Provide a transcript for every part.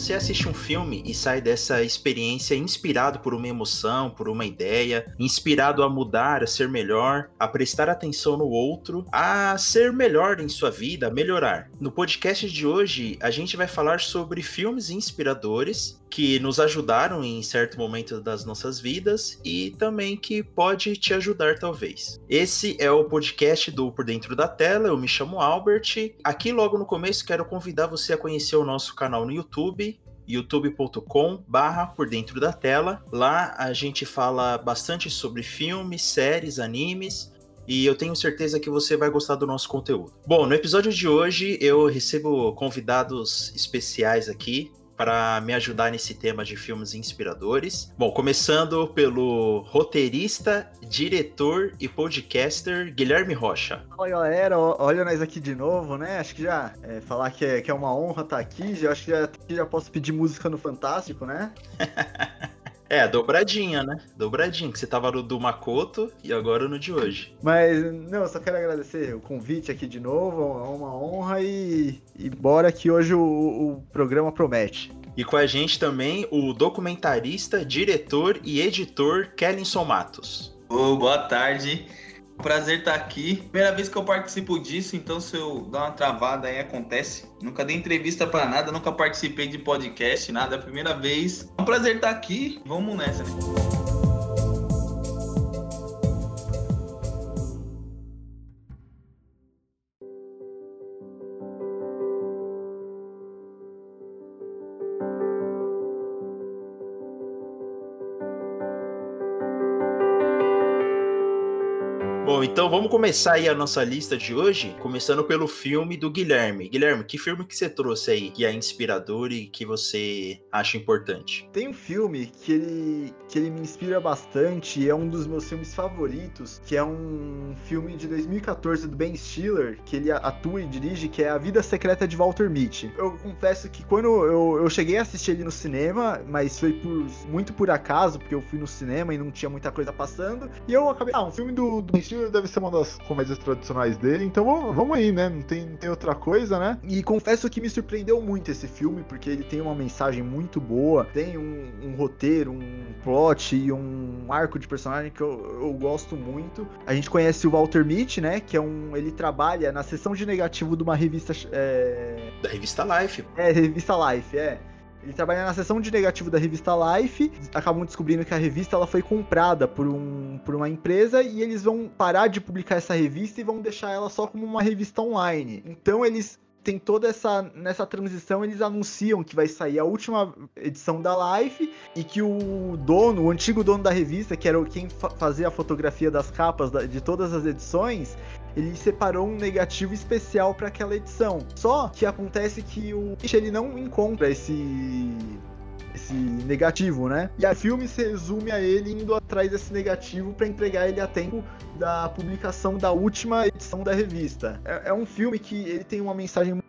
você assiste um filme e sai dessa experiência inspirado por uma emoção, por uma ideia, inspirado a mudar, a ser melhor, a prestar atenção no outro, a ser melhor em sua vida, a melhorar. No podcast de hoje, a gente vai falar sobre filmes inspiradores que nos ajudaram em certo momento das nossas vidas e também que pode te ajudar talvez. Esse é o podcast do Por Dentro da Tela, eu me chamo Albert. Aqui logo no começo quero convidar você a conhecer o nosso canal no YouTube, youtube.com barra por dentro da tela. Lá a gente fala bastante sobre filmes, séries, animes. E eu tenho certeza que você vai gostar do nosso conteúdo. Bom, no episódio de hoje eu recebo convidados especiais aqui para me ajudar nesse tema de filmes inspiradores. Bom, começando pelo roteirista, diretor e podcaster Guilherme Rocha. Oi, galera, olha nós aqui de novo, né? Acho que já é, falar que é, que é uma honra estar aqui, já, acho que já, já posso pedir música no Fantástico, né? É, dobradinha, né? Dobradinha, que você tava no do Makoto e agora no de hoje. Mas, não, só quero agradecer o convite aqui de novo, é uma honra e, e bora que hoje o, o programa promete. E com a gente também o documentarista, diretor e editor Kellinson Matos. Oh, boa tarde. Prazer estar aqui. Primeira vez que eu participo disso, então se eu dar uma travada aí acontece. Nunca dei entrevista para nada, nunca participei de podcast, nada. É a primeira vez. É um prazer estar aqui. Vamos nessa, né? Bom, então vamos começar aí a nossa lista de hoje, começando pelo filme do Guilherme. Guilherme, que filme que você trouxe aí que é inspirador e que você acha importante? Tem um filme que ele, que ele me inspira bastante, é um dos meus filmes favoritos, que é um filme de 2014 do Ben Stiller, que ele atua e dirige, que é A Vida Secreta de Walter Mitty. Eu confesso que quando eu, eu cheguei a assistir ele no cinema, mas foi por, muito por acaso, porque eu fui no cinema e não tinha muita coisa passando, e eu acabei, ah, um filme do, do Ben Stiller deve ser uma das comédias tradicionais dele, então vamos, vamos aí, né? Não tem, tem outra coisa, né? E confesso que me surpreendeu muito esse filme, porque ele tem uma mensagem muito boa, tem um, um roteiro, um plot e um arco de personagem que eu, eu gosto muito. A gente conhece o Walter Mitty, né? Que é um. Ele trabalha na seção de negativo de uma revista. É... Da revista Life. É, revista Life, é. Ele trabalha na seção de negativo da revista Life. Acabam descobrindo que a revista ela foi comprada por, um, por uma empresa e eles vão parar de publicar essa revista e vão deixar ela só como uma revista online. Então eles tem toda essa nessa transição eles anunciam que vai sair a última edição da Life e que o dono, o antigo dono da revista, que era quem fa fazia a fotografia das capas de todas as edições, ele separou um negativo especial para aquela edição. Só que acontece que o ele não encontra esse esse negativo, né? E a filme se resume a ele indo atrás desse negativo para entregar ele a tempo da publicação da última edição da revista. É, é um filme que ele tem uma mensagem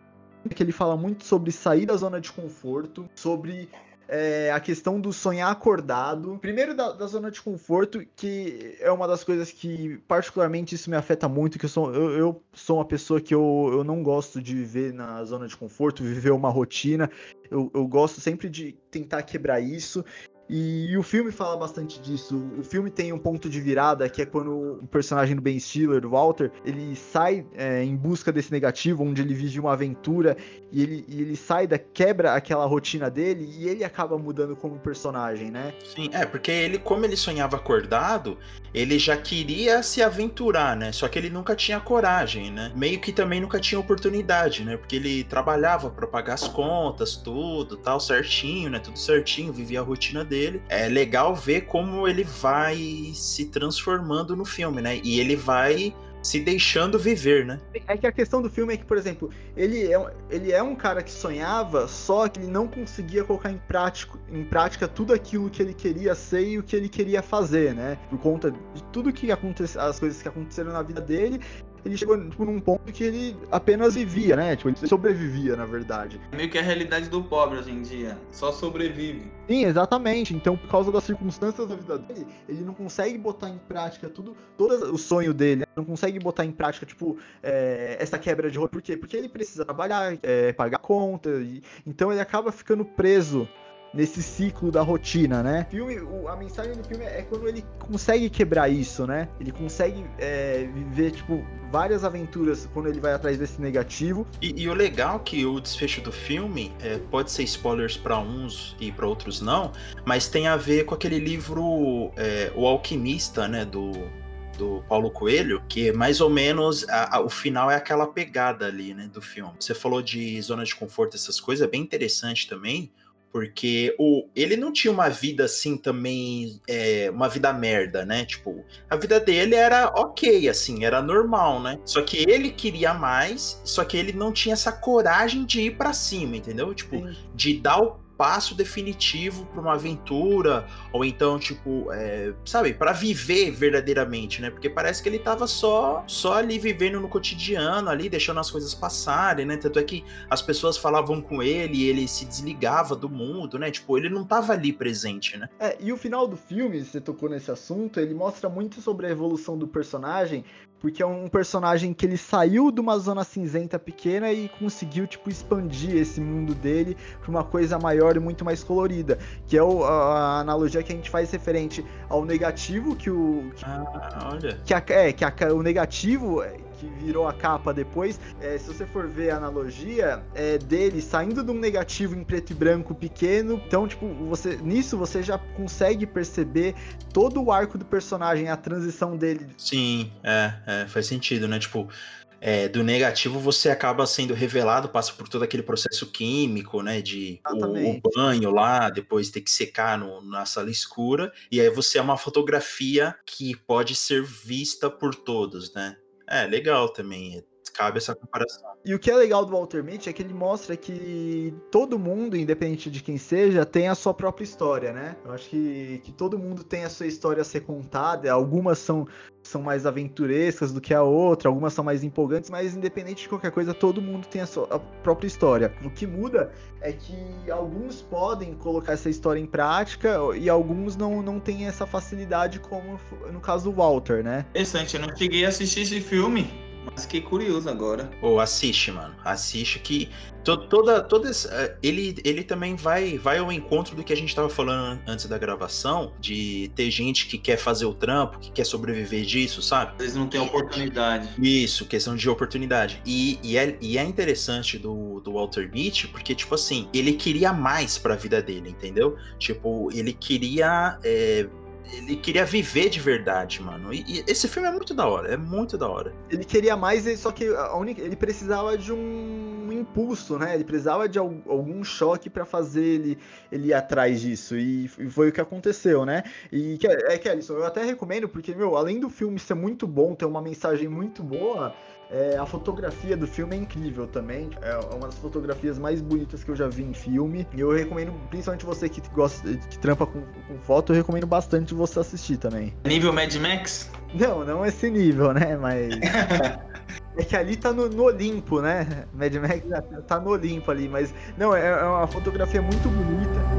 que ele fala muito sobre sair da zona de conforto, sobre é, a questão do sonhar acordado. Primeiro da, da, zona de conforto, que é uma das coisas que particularmente isso me afeta muito, que eu sou, eu, eu sou uma pessoa que eu, eu não gosto de viver na zona de conforto, viver uma rotina. Eu, eu gosto sempre de tentar quebrar isso. E, e, o filme fala bastante disso. O filme tem um ponto de virada que é quando o personagem do Ben Stiller, do Walter, ele sai é, em busca desse negativo, onde ele vive uma aventura e ele, e ele sai da quebra aquela rotina dele e ele acaba mudando como personagem, né? Sim, é porque ele, como ele sonhava acordado, ele já queria se aventurar, né? Só que ele nunca tinha coragem, né? Meio que também nunca tinha oportunidade, né? Porque ele trabalhava para pagar as contas, tudo, tal, certinho, né? Tudo certinho, vivia a rotina dele. É legal ver como ele vai se transformando no filme, né? E ele vai se deixando viver, né? É que a questão do filme é que, por exemplo, ele é, ele é um cara que sonhava, só que ele não conseguia colocar em, em prática tudo aquilo que ele queria ser e o que ele queria fazer, né? Por conta de tudo que aconteceu, as coisas que aconteceram na vida dele, ele chegou tipo, num ponto que ele apenas vivia, né? Tipo, ele sobrevivia, na verdade. Meio que a realidade do pobre hoje em dia. Só sobrevive. Sim, exatamente. Então, por causa das circunstâncias da vida dele, ele não consegue botar em prática tudo, todo o sonho dele. Né? Não consegue botar em prática, tipo, é, essa quebra de rotina. Por quê? Porque ele precisa trabalhar, é, pagar conta. E, então ele acaba ficando preso nesse ciclo da rotina, né? filme, o, a mensagem do filme é quando ele consegue quebrar isso, né? Ele consegue é, viver, tipo, várias aventuras quando ele vai atrás desse negativo. E, e o legal é que o desfecho do filme é, pode ser spoilers para uns e para outros não, mas tem a ver com aquele livro é, O Alquimista, né? Do do Paulo Coelho, que mais ou menos a, a, o final é aquela pegada ali, né, do filme. Você falou de zona de conforto, essas coisas, é bem interessante também, porque o, ele não tinha uma vida assim também, é, uma vida merda, né? Tipo, a vida dele era ok, assim, era normal, né? Só que ele queria mais, só que ele não tinha essa coragem de ir para cima, entendeu? Tipo, Sim. de dar o passo definitivo para uma aventura, ou então, tipo, é, sabe, para viver verdadeiramente, né? Porque parece que ele tava só, só ali vivendo no cotidiano, ali, deixando as coisas passarem, né? Tanto é que as pessoas falavam com ele e ele se desligava do mundo, né? Tipo, ele não tava ali presente, né? É, e o final do filme, você tocou nesse assunto, ele mostra muito sobre a evolução do personagem, porque é um personagem que ele saiu de uma zona cinzenta pequena e conseguiu, tipo, expandir esse mundo dele para uma coisa maior e muito mais colorida. Que é o, a, analogia que a gente faz referente ao negativo que o. Que, ah, olha. Que a, é, que a, o negativo que virou a capa depois, é, se você for ver a analogia, é dele saindo de um negativo em preto e branco pequeno. Então, tipo, você nisso você já consegue perceber todo o arco do personagem, a transição dele. Sim, é, é faz sentido, né? Tipo, é, do negativo você acaba sendo revelado, passa por todo aquele processo químico, né? De o, o, banho lá, depois ter que secar no, na sala escura, e aí você é uma fotografia que pode ser vista por todos, né? É, legal também. Cabe essa comparação. E o que é legal do Walter Mitty é que ele mostra que todo mundo, independente de quem seja, tem a sua própria história, né? Eu acho que, que todo mundo tem a sua história a ser contada. Algumas são, são mais aventurescas do que a outra, algumas são mais empolgantes, mas independente de qualquer coisa, todo mundo tem a sua a própria história. O que muda é que alguns podem colocar essa história em prática e alguns não, não têm essa facilidade, como no caso do Walter, né? Interessante, eu não cheguei a assistir esse filme. Mas fiquei curioso agora. Ou oh, assiste, mano. Assiste que to, toda, toda essa, ele, ele também vai, vai ao encontro do que a gente tava falando antes da gravação, de ter gente que quer fazer o trampo, que quer sobreviver disso, sabe? Eles não têm oportunidade. Isso, questão de oportunidade. E, e, é, e é interessante do, do Walter Mitty, porque, tipo assim, ele queria mais pra vida dele, entendeu? Tipo, ele queria é, ele queria viver de verdade, mano. E, e, esse filme é muito da hora, é muito da hora. Ele queria mais, só que única, ele precisava de um impulso, né? Ele precisava de algum choque para fazer ele, ele ir atrás disso. E foi o que aconteceu, né? E é, Kellyson, eu até recomendo, porque, meu, além do filme ser muito bom, ter uma mensagem muito boa, é, a fotografia do filme é incrível também. É uma das fotografias mais bonitas que eu já vi em filme. E eu recomendo, principalmente você que gosta, que trampa com, com foto, eu recomendo bastante você assistir também. Nível Mad Max? Não, não esse nível, né? Mas. É que ali tá no, no, Olimpo, né? Mad Max tá no Olimpo ali, mas não, é, é uma fotografia muito bonita.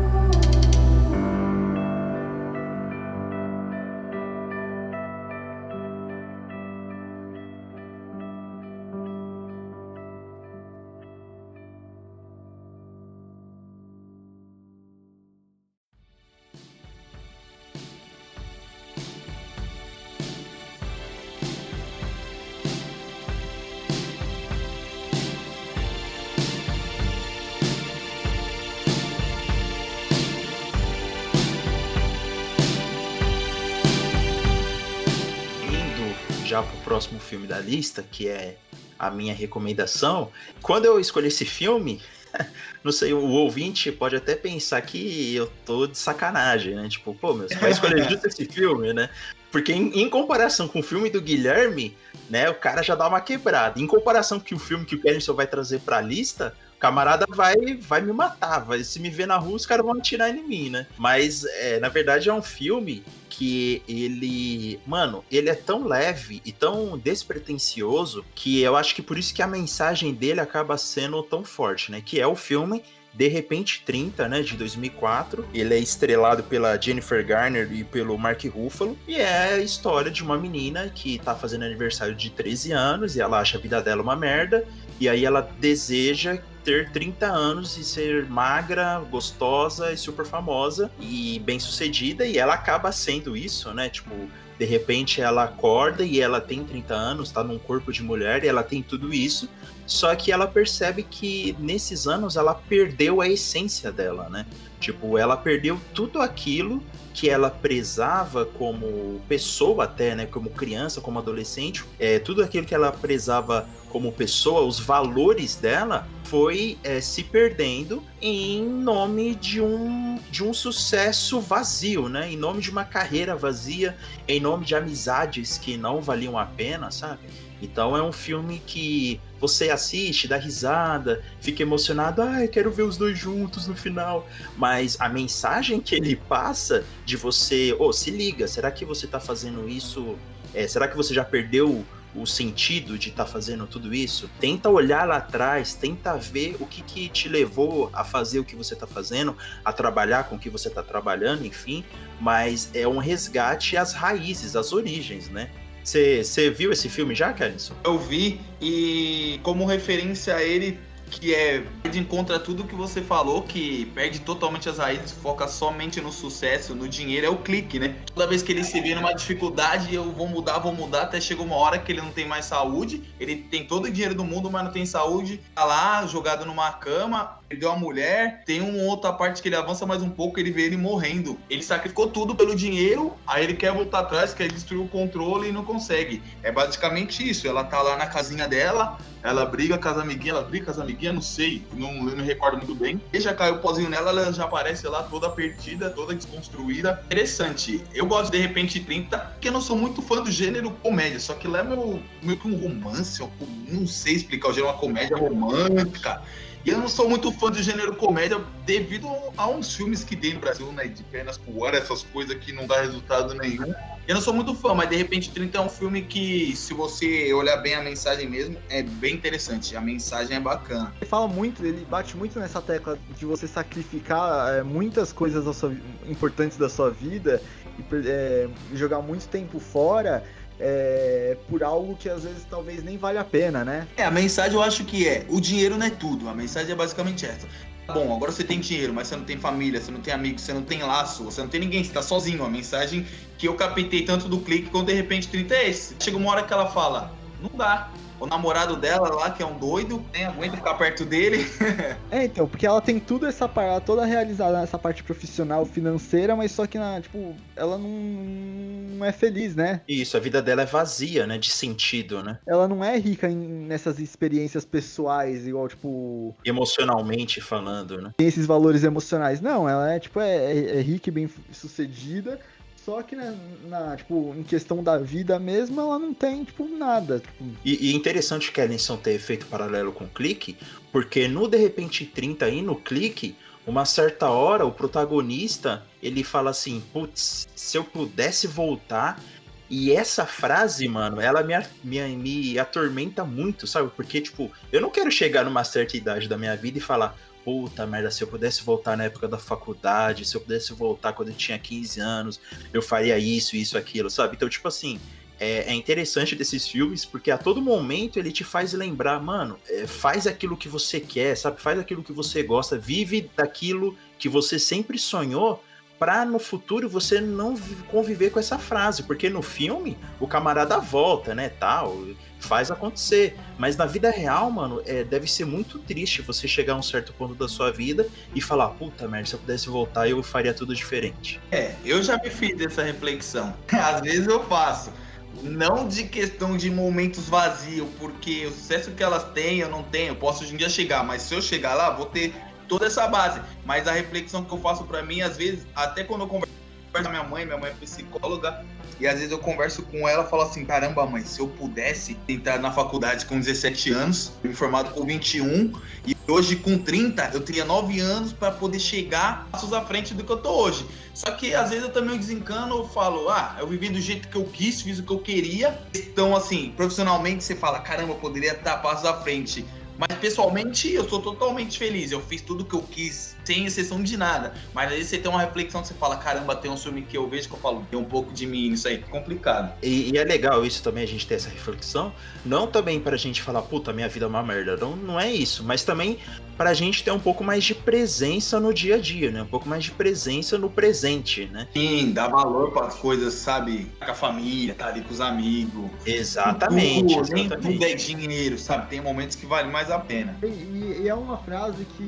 Já pro próximo filme da lista, que é a minha recomendação. Quando eu escolhi esse filme, não sei, o ouvinte pode até pensar que eu tô de sacanagem, né? Tipo, pô, meu, você vai escolher justo esse filme, né? Porque em, em, comparação com o filme do Guilherme, né, o cara já dá uma quebrada. Em comparação com o filme que o Kellyson vai trazer pra lista, camarada vai, vai me matar, vai, se me ver na rua, os caras vão atirar em mim, né? Mas, é, na verdade, é um filme que ele, mano, ele é tão leve e tão despretensioso que eu acho que por isso que a mensagem dele acaba sendo tão forte, né? Que é o filme de repente 30, né, de 2004. Ele é estrelado pela Jennifer Garner e pelo Mark Ruffalo. E é a história de uma menina que tá fazendo aniversário de 13 anos e ela acha a vida dela uma merda. E aí ela deseja ter 30 anos e ser magra, gostosa e super famosa e bem sucedida. E ela acaba sendo isso, né? Tipo, de repente ela acorda e ela tem 30 anos, tá num corpo de mulher e ela tem tudo isso. Só que ela percebe que nesses anos ela perdeu a essência dela, né? Tipo, ela perdeu tudo aquilo que ela prezava como pessoa até, né, como criança, como adolescente, é, tudo aquilo que ela prezava como pessoa, os valores dela, foi é, se perdendo em nome de um, de um sucesso vazio, né? Em nome de uma carreira vazia, em nome de amizades que não valiam a pena, sabe? Então é um filme que você assiste, dá risada, fica emocionado, ah, quero ver os dois juntos no final. Mas a mensagem que ele passa de você, oh, se liga, será que você tá fazendo isso? É, será que você já perdeu o sentido de estar tá fazendo tudo isso? Tenta olhar lá atrás, tenta ver o que, que te levou a fazer o que você está fazendo, a trabalhar com o que você está trabalhando, enfim. Mas é um resgate às raízes, às origens, né? Você viu esse filme já, Kellyson? Eu vi e como referência a ele que é de encontra tudo que você falou, que perde totalmente as raízes, foca somente no sucesso, no dinheiro, é o clique, né? Toda vez que ele se vê numa dificuldade, eu vou mudar, vou mudar, até chega uma hora que ele não tem mais saúde, ele tem todo o dinheiro do mundo, mas não tem saúde, tá lá jogado numa cama, perdeu a mulher, tem uma outra parte que ele avança mais um pouco, ele vê ele morrendo. Ele sacrificou tudo pelo dinheiro, aí ele quer voltar atrás, quer destruir o controle e não consegue. É basicamente isso, ela tá lá na casinha dela, ela briga com as amiguinhas, ela briga com as amiguinhas, não sei, não, não recordo muito bem. E já caiu o pozinho nela, ela já aparece lá toda perdida, toda desconstruída. Interessante. Eu gosto de repente 30, porque eu não sou muito fã do gênero comédia, só que leva meio que um romance, não sei explicar o gênero, uma comédia romântica. E eu não sou muito fã do gênero comédia devido a uns filmes que tem no Brasil, né? De pernas pro ar, essas coisas que não dá resultado nenhum. Eu não sou muito fã, mas de repente 30 é um filme que, se você olhar bem a mensagem mesmo, é bem interessante. A mensagem é bacana. Ele fala muito, ele bate muito nessa tecla de você sacrificar é, muitas coisas da sua, importantes da sua vida e é, jogar muito tempo fora é, por algo que às vezes talvez nem vale a pena, né? É, a mensagem eu acho que é: o dinheiro não é tudo. A mensagem é basicamente essa. Bom, agora você tem dinheiro, mas você não tem família, você não tem amigos, você não tem laço, você não tem ninguém, você tá sozinho. A mensagem que eu captei tanto do clique quanto de repente 30 é esse. Chega uma hora que ela fala: não dá o namorado dela lá, que é um doido, nem aguenta ficar perto dele. é, então, porque ela tem tudo essa parada toda realizada nessa parte profissional, financeira, mas só que, na, tipo, ela não, não é feliz, né? Isso, a vida dela é vazia, né? De sentido, né? Ela não é rica em, nessas experiências pessoais, igual, tipo. Emocionalmente falando, né? Tem esses valores emocionais. Não, ela é, tipo, é, é, é rica e bem sucedida só que, né, na, tipo, em questão da vida mesmo, ela não tem, tipo, nada. Tipo... E, e interessante que a Ellison ter feito paralelo com o clique, porque no De Repente 30 aí, no clique, uma certa hora, o protagonista, ele fala assim, putz, se eu pudesse voltar... E essa frase, mano, ela me, me, me atormenta muito, sabe? Porque, tipo, eu não quero chegar numa certa idade da minha vida e falar, puta merda, se eu pudesse voltar na época da faculdade, se eu pudesse voltar quando eu tinha 15 anos, eu faria isso, isso, aquilo, sabe? Então, tipo assim, é, é interessante desses filmes porque a todo momento ele te faz lembrar, mano, é, faz aquilo que você quer, sabe? Faz aquilo que você gosta, vive daquilo que você sempre sonhou para no futuro você não conviver com essa frase, porque no filme o camarada volta, né, tal, faz acontecer, mas na vida real, mano, é, deve ser muito triste você chegar a um certo ponto da sua vida e falar, puta merda, se eu pudesse voltar eu faria tudo diferente. É, eu já me fiz essa reflexão, às vezes eu faço, não de questão de momentos vazios, porque o sucesso que elas têm eu não tenho, eu posso hoje em dia chegar, mas se eu chegar lá, vou ter toda essa base. Mas a reflexão que eu faço para mim, às vezes, até quando eu converso com a minha mãe, minha mãe é psicóloga, e às vezes eu converso com ela e falo assim: caramba, mãe, se eu pudesse entrar na faculdade com 17 anos, me formado com 21, e Hoje, com 30, eu teria 9 anos para poder chegar passos à frente do que eu tô hoje. Só que às vezes eu também desencano, eu falo, ah, eu vivi do jeito que eu quis, fiz o que eu queria. Então, assim, profissionalmente você fala, caramba, eu poderia estar passos à frente. Mas pessoalmente eu sou totalmente feliz. Eu fiz tudo que eu quis, sem exceção de nada. Mas aí você tem uma reflexão que você fala: caramba, tem um filme que eu vejo que eu falo, tem um pouco de mim nisso aí. Complicado. E, e, é legal isso também, a gente ter essa reflexão. Não também pra gente falar, puta, minha vida é uma merda. Não, não é isso. Mas também pra gente ter um pouco mais de presença no dia a dia, né? Um pouco mais de presença no presente, né? Sim, dar valor para as coisas, sabe? Com a família, tá ali com os amigos. Exatamente. Tudo, exatamente. Nem tudo é dinheiro, sabe? Tem momentos que vale mais a pena. E, e é uma frase que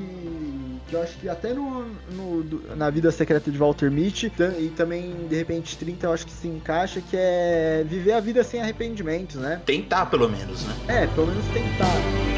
eu acho que até no, no, na vida secreta de Walter Mitty e também, de repente, 30 eu acho que se encaixa, que é viver a vida sem arrependimentos, né? Tentar, pelo menos, né? É, pelo menos tentar.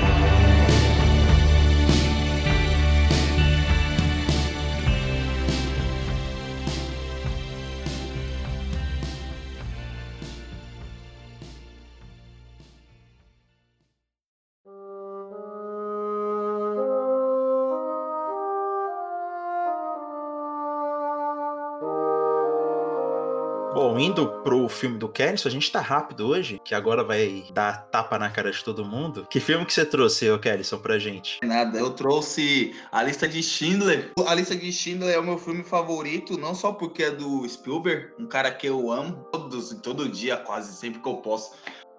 Filme do Kerrison, a gente tá rápido hoje, que agora vai dar tapa na cara de todo mundo. Que filme que você trouxe, ô Kerrison, pra gente? Nada, eu trouxe A Lista de Schindler. A Lista de Schindler é o meu filme favorito, não só porque é do Spielberg, um cara que eu amo todos, todo dia, quase sempre que eu posso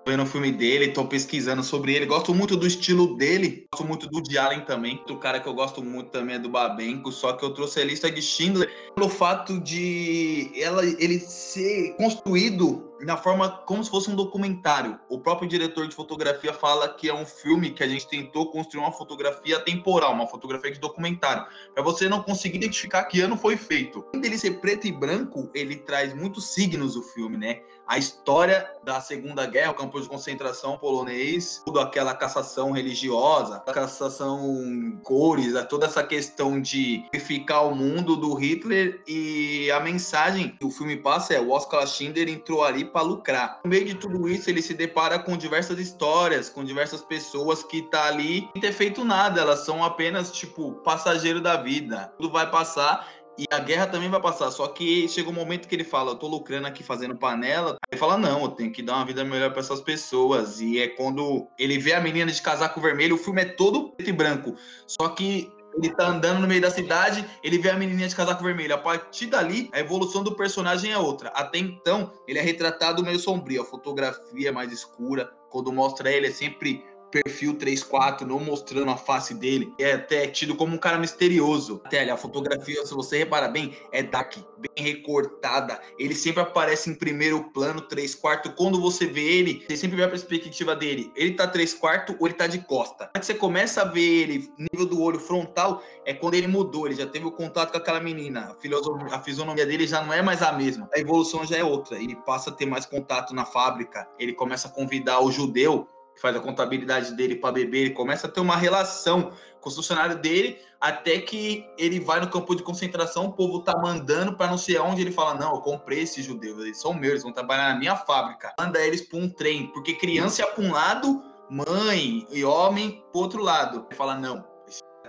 vendo o filme dele, tô pesquisando sobre ele. Gosto muito do estilo dele, gosto muito do de Allen também. Outro cara que eu gosto muito também é do Babenco, só que eu trouxe a lista de Schindler pelo fato de ela, ele ser construído na forma como se fosse um documentário. O próprio diretor de fotografia fala que é um filme que a gente tentou construir uma fotografia temporal, uma fotografia de documentário, para você não conseguir identificar que ano foi feito. Além dele ser preto e branco, ele traz muitos signos o filme, né? A história da Segunda Guerra, o campo de concentração polonês, toda aquela cassação religiosa, cassação cores, toda essa questão de purificar o mundo do Hitler e a mensagem que o filme passa é o Oscar Schindler entrou ali para lucrar. No meio de tudo isso, ele se depara com diversas histórias, com diversas pessoas que tá ali sem ter feito nada, elas são apenas tipo passageiro da vida. Tudo vai passar e a guerra também vai passar. Só que chega um momento que ele fala: Eu tô lucrando aqui fazendo panela. Ele fala: Não, eu tenho que dar uma vida melhor para essas pessoas. E é quando ele vê a menina de casaco vermelho, o filme é todo preto e branco. Só que ele tá andando no meio da cidade, ele vê a menininha de casaco vermelho. A partir dali, a evolução do personagem é outra. Até então, ele é retratado meio sombrio, a fotografia é mais escura. Quando mostra ele, é sempre perfil 3-4, não mostrando a face dele. É até tido como um cara misterioso. Até a fotografia, se você reparar bem, é dark, bem recortada. Ele sempre aparece em primeiro plano, 3 quartos. Quando você vê ele, você sempre vê a perspectiva dele. Ele tá 3 quartos ou ele tá de costa. Quando você começa a ver ele, nível do olho frontal, é quando ele mudou. Ele já teve o contato com aquela menina. A, a fisionomia dele já não é mais a mesma. A evolução já é outra. Ele passa a ter mais contato na fábrica. Ele começa a convidar o judeu faz a contabilidade dele para beber, ele começa a ter uma relação com o funcionário dele, até que ele vai no campo de concentração, o povo tá mandando para não sei aonde, ele fala, não, eu comprei esses judeus, eles são meus, eles vão trabalhar na minha fábrica. Manda eles para um trem, porque criança é para um lado, mãe e homem para outro lado. Ele fala, não,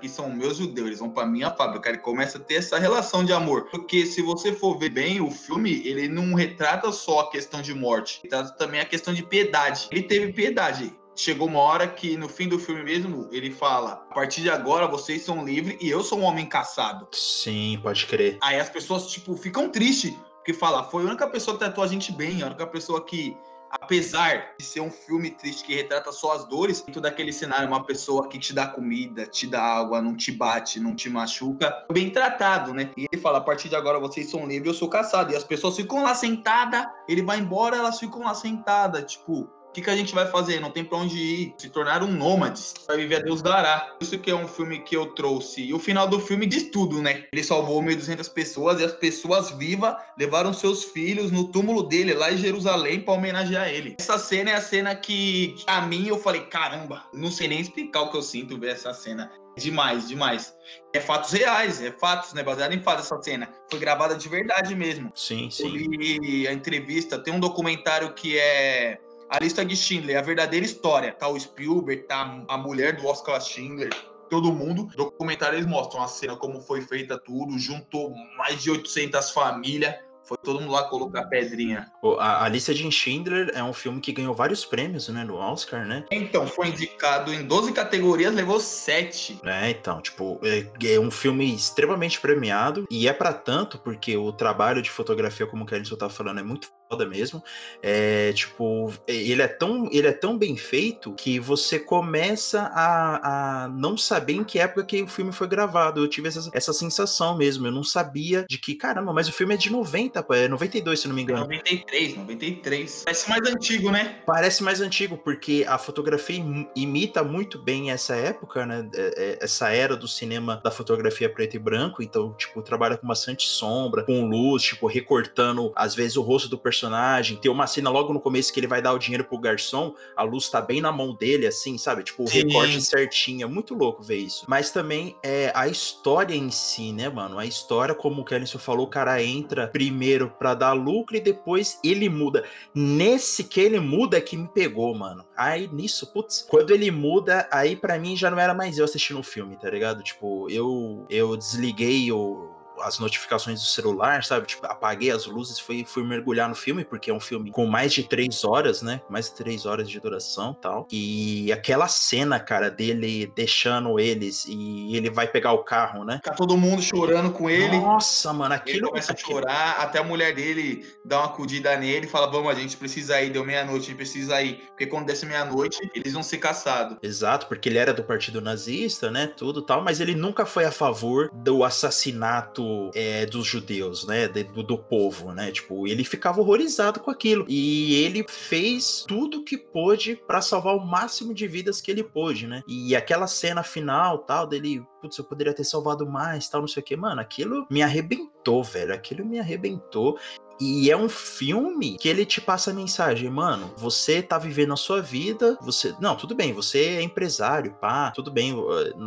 que são meus judeus, eles vão para minha fábrica. Ele começa a ter essa relação de amor. Porque se você for ver bem, o filme, ele não retrata só a questão de morte, ele trata também a questão de piedade. Ele teve piedade chegou uma hora que no fim do filme mesmo ele fala: a partir de agora vocês são livres e eu sou um homem caçado. Sim, pode crer. Aí as pessoas, tipo, ficam tristes, porque fala: foi a única pessoa que tratou a gente bem, a única pessoa que. Apesar de ser um filme triste que retrata só as dores, dentro daquele cenário, uma pessoa que te dá comida, te dá água, não te bate, não te machuca, bem tratado, né? E ele fala: a partir de agora vocês são livres, eu sou caçado. E as pessoas ficam lá sentadas, ele vai embora, elas ficam lá sentadas, tipo, o que, que a gente vai fazer? Não tem para onde ir. Se tornar um nômades. Vai viver a Deus dará. Isso que é um filme que eu trouxe. E o final do filme diz tudo, né? Ele salvou 1.200 pessoas e as pessoas vivas levaram seus filhos no túmulo dele, lá em Jerusalém, para homenagear ele. Essa cena é a cena que, a mim, eu falei: caramba, não sei nem explicar o que eu sinto ver essa cena. Demais, demais. É fatos reais, é fatos, né? Baseado em fatos essa cena. Foi gravada de verdade mesmo. Sim, sim. E a entrevista, tem um documentário que é a lista de Schindler, a verdadeira história. Tá o Spielberg, tá a mulher do Oscar Schindler. todo mundo. Documentário eles mostram a cena, como foi feita tudo, juntou mais de 800 famílias foi todo mundo lá colocar pedrinha. A, a Lista de Schindler é um filme que ganhou vários prêmios, né, no Oscar, né? Então, foi indicado em 12 categorias, levou 7. É, então, tipo, é, é um filme extremamente premiado e é para tanto porque o trabalho de fotografia, como o Kelly tá falando, é muito foda mesmo. É, tipo, ele é tão, ele é tão bem feito que você começa a, a não saber em que época que o filme foi gravado. Eu tive essa, essa sensação mesmo. Eu não sabia de que, caramba, mas o filme é de 90, é 92, se não me engano. 93, 93. Parece mais antigo, né? Parece mais antigo, porque a fotografia imita muito bem essa época, né? É, é, essa era do cinema da fotografia preto e branco. Então, tipo, trabalha com bastante sombra, com luz, tipo, recortando, às vezes, o rosto do personagem personagem. Tem uma cena logo no começo que ele vai dar o dinheiro pro garçom, a luz tá bem na mão dele, assim, sabe? Tipo, o Sim. recorte certinho. É muito louco ver isso. Mas também é a história em si, né, mano? A história, como o Kellyson falou, o cara entra primeiro para dar lucro e depois ele muda. Nesse que ele muda é que me pegou, mano. Aí nisso, putz, quando ele muda, aí para mim já não era mais eu assistindo o filme, tá ligado? Tipo, eu eu desliguei o as notificações do celular, sabe? Tipo, apaguei as luzes, fui, fui mergulhar no filme, porque é um filme com mais de três horas, né? Mais de três horas de duração tal. E aquela cena, cara, dele deixando eles e ele vai pegar o carro, né? Fica todo mundo chorando com ele. Nossa, mano, aquilo. Ele começa a chorar, até a mulher dele dá uma acudida nele e fala: Vamos, a gente precisa ir, deu meia-noite, a gente precisa ir. Porque quando desce meia-noite, eles vão ser caçados. Exato, porque ele era do partido nazista, né? Tudo tal, mas ele nunca foi a favor do assassinato é, dos judeus, né? Do, do, povo, né? Tipo, ele ficava horrorizado com aquilo. E ele fez tudo que pôde para salvar o máximo de vidas que ele pôde, né? E aquela cena final, tal, dele, putz, eu poderia ter salvado mais, tal, não sei o que, mano, aquilo me arrebentou, velho. Aquilo me arrebentou. E é um filme que ele te passa a mensagem, mano, você tá vivendo a sua vida, você. Não, tudo bem, você é empresário, pá, tudo bem,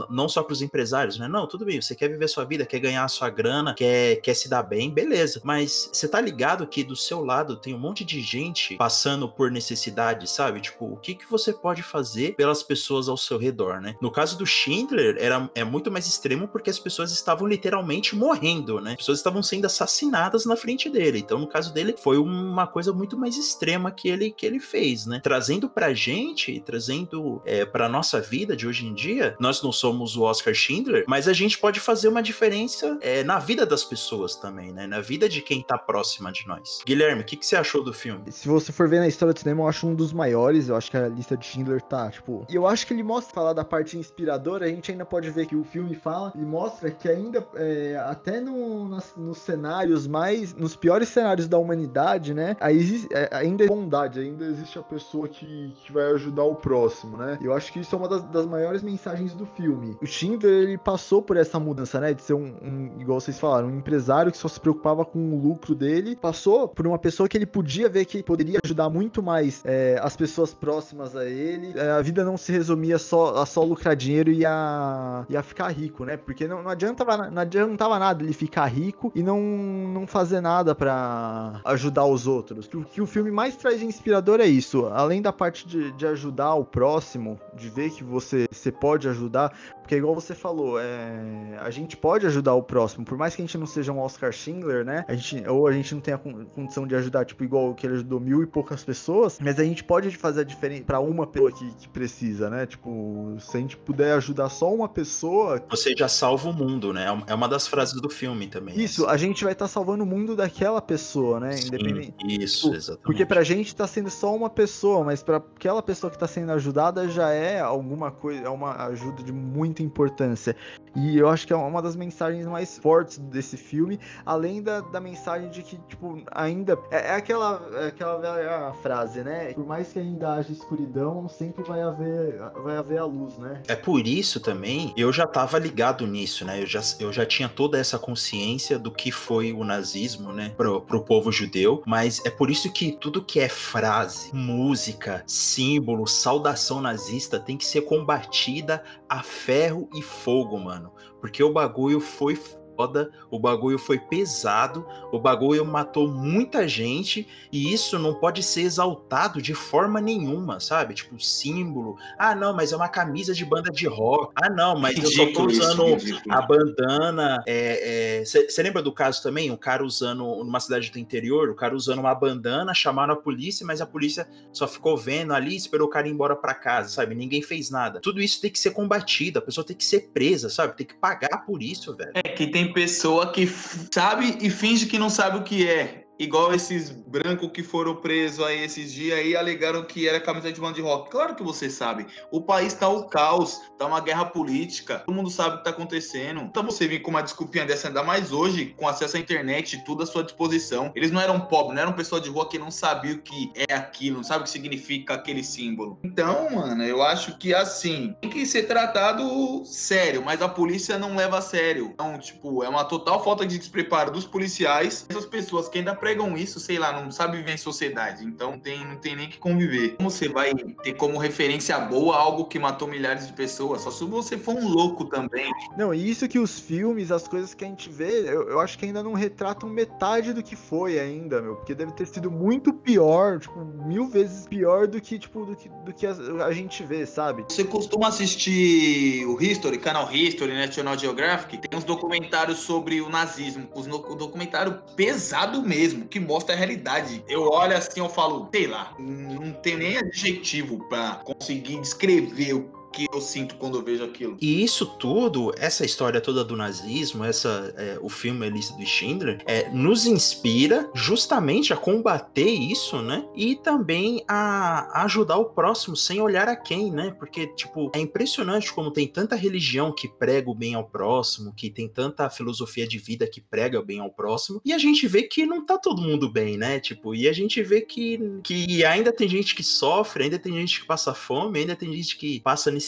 não só pros empresários, né? Não, tudo bem, você quer viver a sua vida, quer ganhar a sua grana, quer, quer se dar bem, beleza. Mas você tá ligado que do seu lado tem um monte de gente passando por necessidade, sabe? Tipo, o que, que você pode fazer pelas pessoas ao seu redor, né? No caso do Schindler, era, é muito mais extremo porque as pessoas estavam literalmente morrendo, né? As pessoas estavam sendo assassinadas na frente dele. Então, no caso dele, foi uma coisa muito mais extrema que ele, que ele fez, né? Trazendo pra gente, trazendo é, pra nossa vida de hoje em dia, nós não somos o Oscar Schindler, mas a gente pode fazer uma diferença é, na vida das pessoas também, né? Na vida de quem tá próxima de nós. Guilherme, o que, que você achou do filme? Se você for ver na história do cinema, eu acho um dos maiores. Eu acho que a lista de Schindler tá, tipo. E eu acho que ele mostra falar da parte inspiradora. A gente ainda pode ver que o filme fala e mostra que ainda, é, até no, nos, nos cenários mais. nos piores cenários da humanidade, né? Aí é, ainda é bondade, ainda existe a pessoa que, que vai ajudar o próximo, né? Eu acho que isso é uma das, das maiores mensagens do filme. O Schindler, ele passou por essa mudança, né? De ser um, um, igual vocês falaram, um empresário que só se preocupava com o lucro dele, passou por uma pessoa que ele podia ver que poderia ajudar muito mais é, as pessoas próximas a ele. É, a vida não se resumia só a só lucrar dinheiro e a, e a ficar rico, né? Porque não, não, adiantava, não adiantava nada ele ficar rico e não, não fazer nada para ajudar os outros. O que o filme mais traz de inspirador é isso. Além da parte de, de ajudar o próximo, de ver que você, você pode ajudar, porque igual você falou, é, a gente pode ajudar o próximo, por mais que a gente não seja um Oscar Schindler, né? A gente, ou a gente não tenha condição de ajudar, tipo, igual que ele ajudou mil e poucas pessoas, mas a gente pode fazer a diferença para uma pessoa que, que precisa, né? Tipo, se a gente puder ajudar só uma pessoa. Você já salva o mundo, né? É uma das frases do filme também. Isso, a gente vai estar tá salvando o mundo daquela pessoa né? Sim, Independente. Isso, exatamente. Porque pra gente tá sendo só uma pessoa, mas pra aquela pessoa que tá sendo ajudada já é alguma coisa, é uma ajuda de muita importância. E eu acho que é uma das mensagens mais fortes desse filme, além da, da mensagem de que, tipo, ainda. É, é aquela, é aquela velha frase, né? Por mais que ainda haja escuridão, sempre vai haver, vai haver a luz, né? É por isso também, eu já tava ligado nisso, né? Eu já, eu já tinha toda essa consciência do que foi o nazismo, né? Pro, pro povo judeu, mas é por isso que tudo que é frase, música, símbolo, saudação nazista tem que ser combatida a ferro e fogo, mano. Porque o bagulho foi foda, o bagulho foi pesado, o bagulho matou muita gente e isso não pode ser exaltado de forma nenhuma, sabe? Tipo, símbolo. Ah, não, mas é uma camisa de banda de rock. Ah, não, mas eu só tô usando isso, a bandana. Você é, é... lembra do caso também? Um cara usando, numa cidade do interior, o cara usando uma bandana, chamaram a polícia, mas a polícia só ficou vendo ali, esperou o cara ir embora para casa, sabe? Ninguém fez nada. Tudo isso tem que ser combatido, a pessoa tem que ser presa, sabe? Tem que pagar por isso, velho. É que tem pessoa que sabe e finge que não sabe o que é. Igual esses brancos que foram presos aí esses dias aí alegaram que era camisa de banda de rock. Claro que você sabe. O país tá o caos, tá uma guerra política. Todo mundo sabe o que tá acontecendo. Então você vir com uma desculpinha dessa, ainda mais hoje, com acesso à internet, tudo à sua disposição. Eles não eram pobres, não eram pessoas de rua que não sabiam o que é aquilo, não sabe o que significa aquele símbolo. Então, mano, eu acho que assim, tem que ser tratado sério, mas a polícia não leva a sério. Então, tipo, é uma total falta de despreparo dos policiais. Essas pessoas que ainda pregam isso, sei lá, não sabe viver em sociedade, então tem, não tem nem que conviver. Como você vai ter como referência boa algo que matou milhares de pessoas? Só se você for um louco também. Não, e isso que os filmes, as coisas que a gente vê, eu, eu acho que ainda não retratam metade do que foi ainda, meu, porque deve ter sido muito pior, tipo, mil vezes pior do que, tipo, do que, do que a, a gente vê, sabe? Você costuma assistir o History, canal History, National Geographic? Tem uns documentários sobre o nazismo, os no, documentário pesado mesmo mesmo, que mostra a realidade. Eu olho assim, eu falo, sei lá, não tem nem adjetivo para conseguir descrever o que eu sinto quando eu vejo aquilo. E isso tudo, essa história toda do nazismo, essa, é, o filme A Lista do Schindler, é, nos inspira justamente a combater isso, né? E também a, a ajudar o próximo sem olhar a quem, né? Porque, tipo, é impressionante como tem tanta religião que prega o bem ao próximo, que tem tanta filosofia de vida que prega o bem ao próximo, e a gente vê que não tá todo mundo bem, né? Tipo, e a gente vê que, que ainda tem gente que sofre, ainda tem gente que passa fome, ainda tem gente que passa necessidade,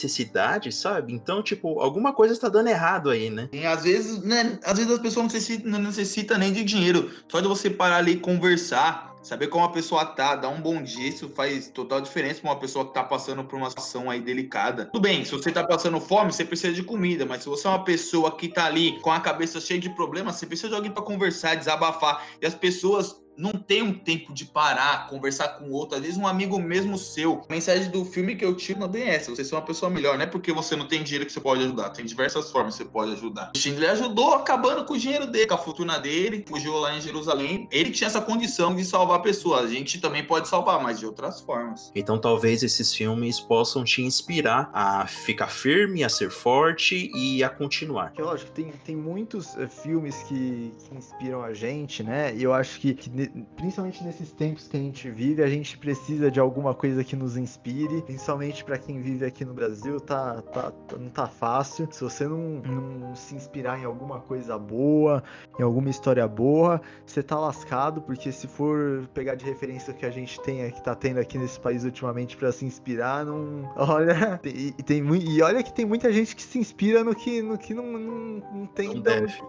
sabe? Então, tipo, alguma coisa está dando errado aí, né? E às vezes, né? Às vezes as pessoas não necessitam, não nem de dinheiro. Só de você parar ali e conversar, saber como a pessoa tá, dar um bom dia, isso faz total diferença para uma pessoa que tá passando por uma situação aí delicada. Tudo bem, se você tá passando fome, você precisa de comida, mas se você é uma pessoa que tá ali com a cabeça cheia de problemas, você precisa de alguém para conversar, desabafar. E as pessoas não tem um tempo de parar, conversar com outro, às vezes um amigo mesmo seu. A mensagem do filme que eu tiro não é essa, você ser uma pessoa melhor, não é porque você não tem dinheiro que você pode ajudar, tem diversas formas que você pode ajudar. O Schindler ajudou acabando com o dinheiro dele, com a fortuna dele, fugiu lá em Jerusalém. Ele tinha essa condição de salvar pessoas, a gente também pode salvar, mas de outras formas. Então talvez esses filmes possam te inspirar a ficar firme, a ser forte e a continuar. Que lógico, tem, tem muitos uh, filmes que, que, inspiram a gente, né? E eu acho que, que principalmente nesses tempos que a gente vive, a gente precisa de alguma coisa que nos inspire, principalmente para quem vive aqui no Brasil, tá, tá, tá, não tá fácil. Se você não, não se inspirar em alguma coisa boa, em alguma história boa, você tá lascado, porque se for pegar de referência o que a gente tem, que tá tendo aqui nesse país ultimamente para se inspirar, não. Olha, tem, tem, e olha que tem muita gente que se inspira no que, no que não, não, não tem. Não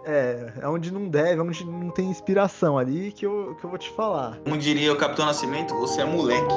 é, é onde não deve, onde não tem inspiração ali que eu, que eu vou te falar. Como diria o Capitão Nascimento, você é moleque.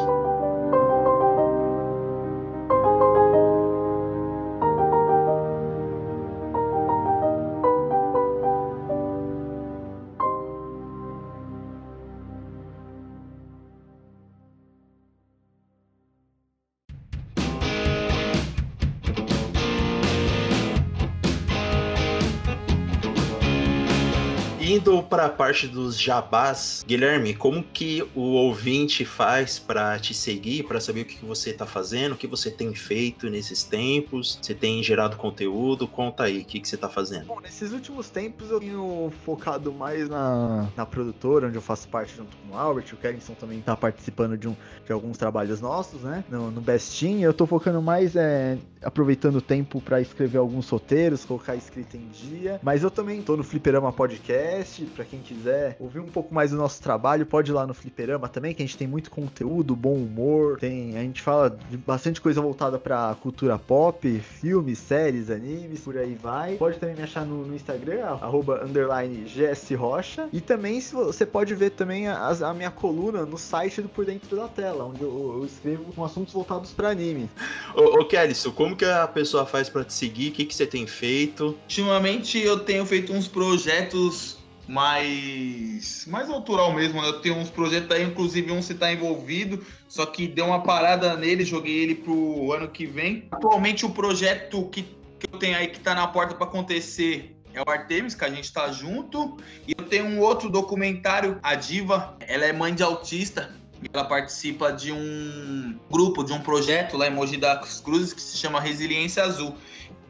Indo para a parte dos jabás, Guilherme, como que o ouvinte faz para te seguir, para saber o que você está fazendo, o que você tem feito nesses tempos? Você tem gerado conteúdo? Conta aí, o que, que você está fazendo? Bom, nesses últimos tempos eu tenho focado mais na, na produtora, onde eu faço parte junto com o Albert. O Kellinson também está participando de, um, de alguns trabalhos nossos, né? No, no Bestin. Eu estou focando mais, é, aproveitando o tempo para escrever alguns roteiros, colocar escrita em dia. Mas eu também estou no Fliperama Podcast podcast. Para quem quiser ouvir um pouco mais do nosso trabalho, pode ir lá no Fliperama também, que a gente tem muito conteúdo, bom humor. Tem, a gente fala de bastante coisa voltada para cultura pop, filmes, séries, animes, por aí vai. Pode também me achar no, no Instagram, arroba underline GS Rocha. E também você pode ver também a, a, minha coluna no site do Por Dentro da Tela, onde eu, eu escrevo com assuntos voltados para anime. Ô, ô Kellyson, como que a pessoa faz para te seguir? O que, que você tem feito? Ultimamente eu tenho feito uns projetos mais mais autoral mesmo, né? Eu tenho uns projetos aí, inclusive um você tá envolvido, só que deu uma parada nele, joguei ele pro ano que vem. Atualmente o projeto que, que eu tenho aí que tá na porta para acontecer é o Artemis, que a gente tá junto. E eu tenho um outro documentário, a Diva, ela é mãe de autista. Ela participa de um grupo, de um projeto lá em Mogi das Cruzes que se chama Resiliência Azul.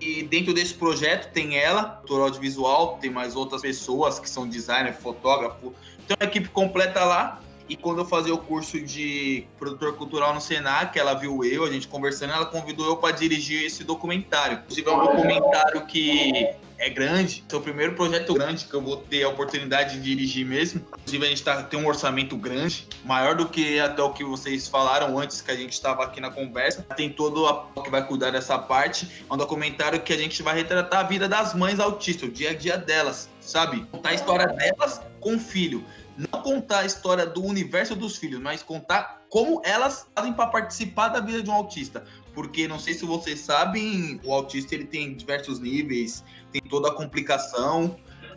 E dentro desse projeto tem ela, ator audiovisual, tem mais outras pessoas que são designer, fotógrafo. Tem uma equipe completa lá. E quando eu fazia o curso de produtor cultural no Senac, ela viu eu, a gente conversando, ela convidou eu para dirigir esse documentário. Inclusive é um documentário que é grande. É o primeiro projeto grande que eu vou ter a oportunidade de dirigir mesmo. Inclusive, a gente tá, tem um orçamento grande, maior do que até o que vocês falaram antes que a gente estava aqui na conversa. Tem todo o que vai cuidar dessa parte. É um documentário que a gente vai retratar a vida das mães autistas, o dia a dia delas, sabe? Contar a história delas com o filho. Não contar a história do universo dos filhos, mas contar como elas fazem para participar da vida de um autista porque não sei se vocês sabem, o autista ele tem diversos níveis, tem toda a complicação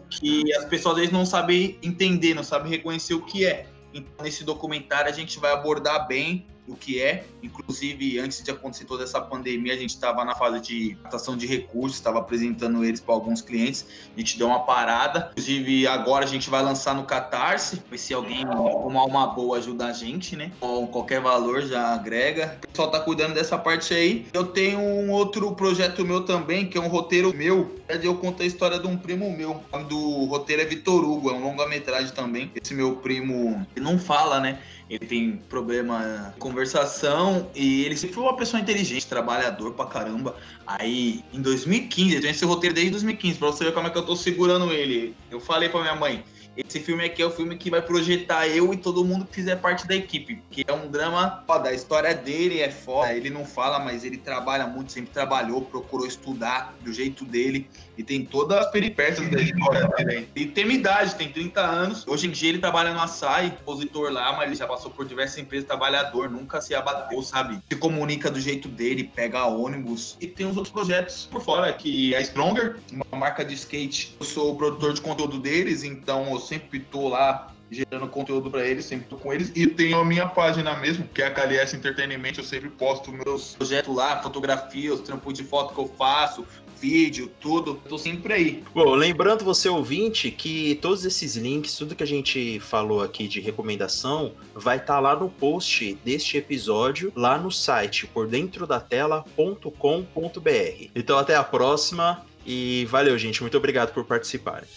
que as pessoas às vezes não sabem entender, não sabem reconhecer o que é. Então, nesse documentário, a gente vai abordar bem o que é. Inclusive, antes de acontecer toda essa pandemia, a gente estava na fase de captação de recursos, estava apresentando eles para alguns clientes. A gente deu uma parada. Inclusive, agora a gente vai lançar no Catarse. Se alguém arrumar uma boa ajudar a gente, né? Com qualquer valor já agrega. O pessoal tá cuidando dessa parte aí. Eu tenho um outro projeto meu também, que é um roteiro meu. Eu conto a história de um primo meu. O nome do roteiro é Vitor Hugo, é um longa-metragem também. Esse meu primo não fala, né? Ele tem problema de conversação e ele sempre foi uma pessoa inteligente, trabalhador pra caramba. Aí, em 2015, eu tenho esse roteiro desde 2015, pra você ver como é que eu tô segurando ele. Eu falei pra minha mãe, esse filme aqui é o filme que vai projetar eu e todo mundo que fizer parte da equipe, porque é um drama foda. A história dele é foda, ele não fala, mas ele trabalha muito, sempre trabalhou, procurou estudar do jeito dele e tem todas as peripécias da história dele. E tem idade, tem 30 anos. Hoje em dia ele trabalha no açaí, expositor lá, mas ele já passou por diversas empresas, trabalhador, nunca se abateu, sabe? Se comunica do jeito dele, pega ônibus. E tem os outros projetos por fora, que é Stronger, uma marca de skate. Eu sou o produtor de conteúdo deles, então sempre tô lá gerando conteúdo para eles, sempre tô com eles. E tenho a minha página mesmo, que é a KLS Entertainment, eu sempre posto meus projetos lá, fotografias, trampos de foto que eu faço, vídeo, tudo. Tô sempre aí. Bom, lembrando você ouvinte que todos esses links, tudo que a gente falou aqui de recomendação, vai estar tá lá no post deste episódio, lá no site por dentro da tela.com.br. Então até a próxima e valeu, gente. Muito obrigado por participarem.